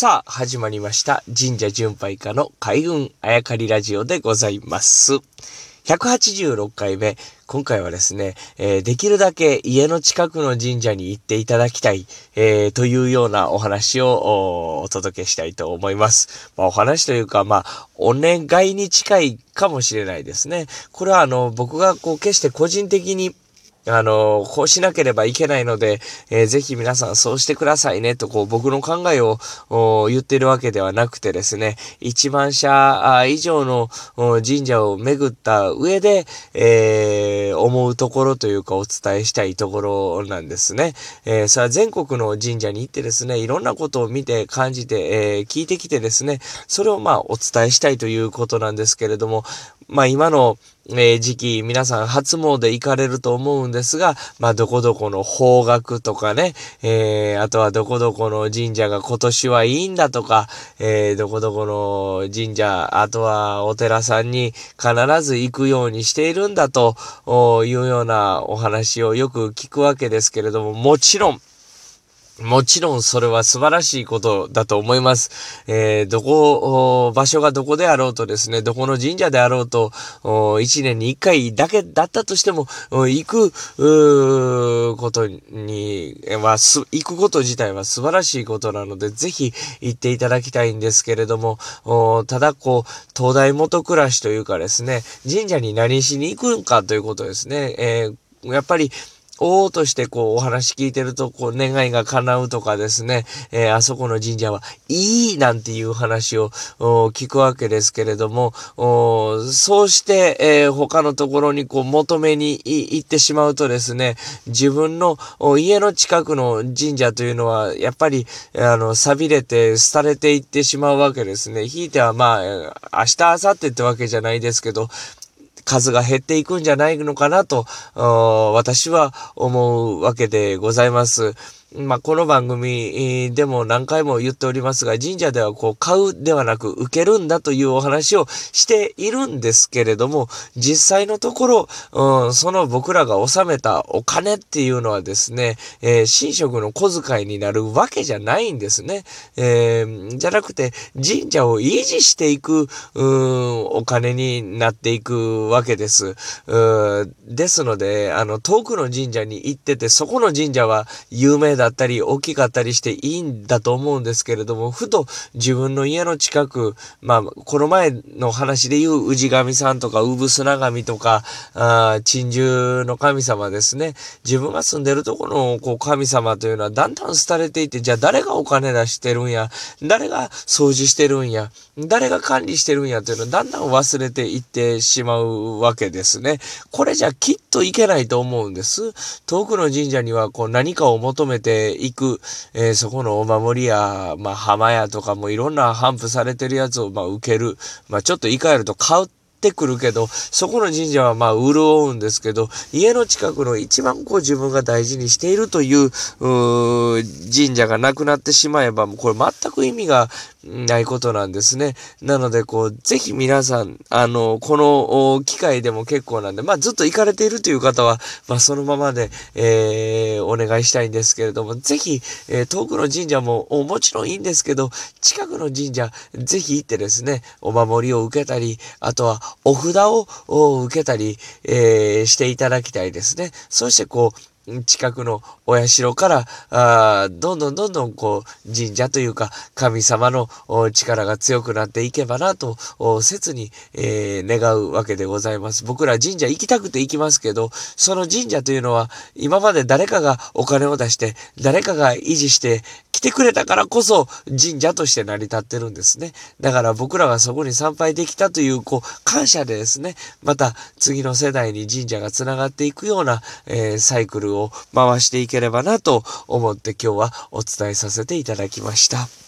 さあ、始まりました。神社巡拝家の海運あやかりラジオでございます。186回目。今回はですね、えーできるだけ家の近くの神社に行っていただきたい、えーというようなお話をおお届けしたいと思います。まあ、お話というか、まあ、お願いに近いかもしれないですね。これはあの、僕がこう、決して個人的にあの、こうしなければいけないので、えーぜひ皆さんそうしてくださいねと、こう、僕の考えを言ってるわけではなくてですね、1万社以上の神社を巡った上で、えー思うところというかお伝えしたいところなんですね。えーそれは全国の神社に行ってですね、いろんなことを見て感じて、えー聞いてきてですね、それをまあお伝えしたいということなんですけれども、まあ今の、えー時期、皆さん初詣行かれると思うんですが、まあどこどこの方角とかね、えーあとはどこどこの神社が今年はいいんだとか、えーどこどこの神社、あとはお寺さんに必ず行くようにしているんだというようなお話をよく聞くわけですけれども、もちろん、もちろんそれは素晴らしいことだと思います。えーどこ、場所がどこであろうとですね、どこの神社であろうと、一年に一回だけだったとしても、行く、ことに、えまあ、す、行くこと自体は素晴らしいことなので、ぜひ行っていただきたいんですけれども、ただこう、東大元暮らしというかですね、神社に何しに行くんかということですね。えーやっぱり、おーとしてこうお話聞いてるとこう願いが叶うとかですね、えーあそこの神社はいいなんていう話を聞くわけですけれども、そうして、えー他のところにこう求めに行ってしまうとですね、自分の家の近くの神社というのはやっぱりあの錆びれて廃れていってしまうわけですね。ひいてはまあ、明日、明後日ってわけじゃないですけど、数が減っていくんじゃないのかなと、私は思うわけでございます。まあ、この番組でも何回も言っておりますが、神社ではこう買うではなく受けるんだというお話をしているんですけれども、実際のところ、うん、その僕らが納めたお金っていうのはですね、えー神職の小遣いになるわけじゃないんですね。えーじゃなくて、神社を維持していく、うん、お金になっていくわけです。うーですので、あの、遠くの神社に行ってて、そこの神社は有名だったり、大きかったりしていいんだと思うんですけれども、ふと自分の家の近く、まあ、この前の話で言う氏神さんとか、産砂神とか、あ珍獣の神様ですね。自分が住んでるところのこう神様というのはだんだん廃れていって、じゃあ誰がお金出してるんや、誰が掃除してるんや、誰が管理してるんやというのをだんだん忘れていってしまうわけですね。これじゃきっといけないと思うんです。遠くの神社にはこう何かを求めていく、えーそこのお守りや、まあ浜屋とかもいろんな頒布されてるやつをまあ受ける。まあちょっと言い換えると買うってくるけど、そこの神社はまあ潤うんですけど、家の近くの一番こう自分が大事にしているという、う神社がなくなってしまえば、もうこれ全く意味がないことなんですね。なので、こう、ぜひ皆さん、あの、この機会でも結構なんで、まあずっと行かれているという方は、まあそのままで、えー、お願いしたいんですけれども、ぜひ、えー遠くの神社ももちろんいいんですけど、近くの神社、ぜひ行ってですね、お守りを受けたり、あとはお札を受けたり、えーしていただきたいですね。そしてこう、近くのお社から、あどんどんどんどんこう、神社というか、神様の力が強くなっていけばなと、切に、えー願うわけでございます。僕ら神社行きたくて行きますけど、その神社というのは、今まで誰かがお金を出して、誰かが維持して、来てくれたからこそ神社として成り立ってるんですね。だから僕らがそこに参拝できたという、こう、感謝でですね、また次の世代に神社が繋がっていくような、えーサイクルを回していければなと思って今日はお伝えさせていただきました。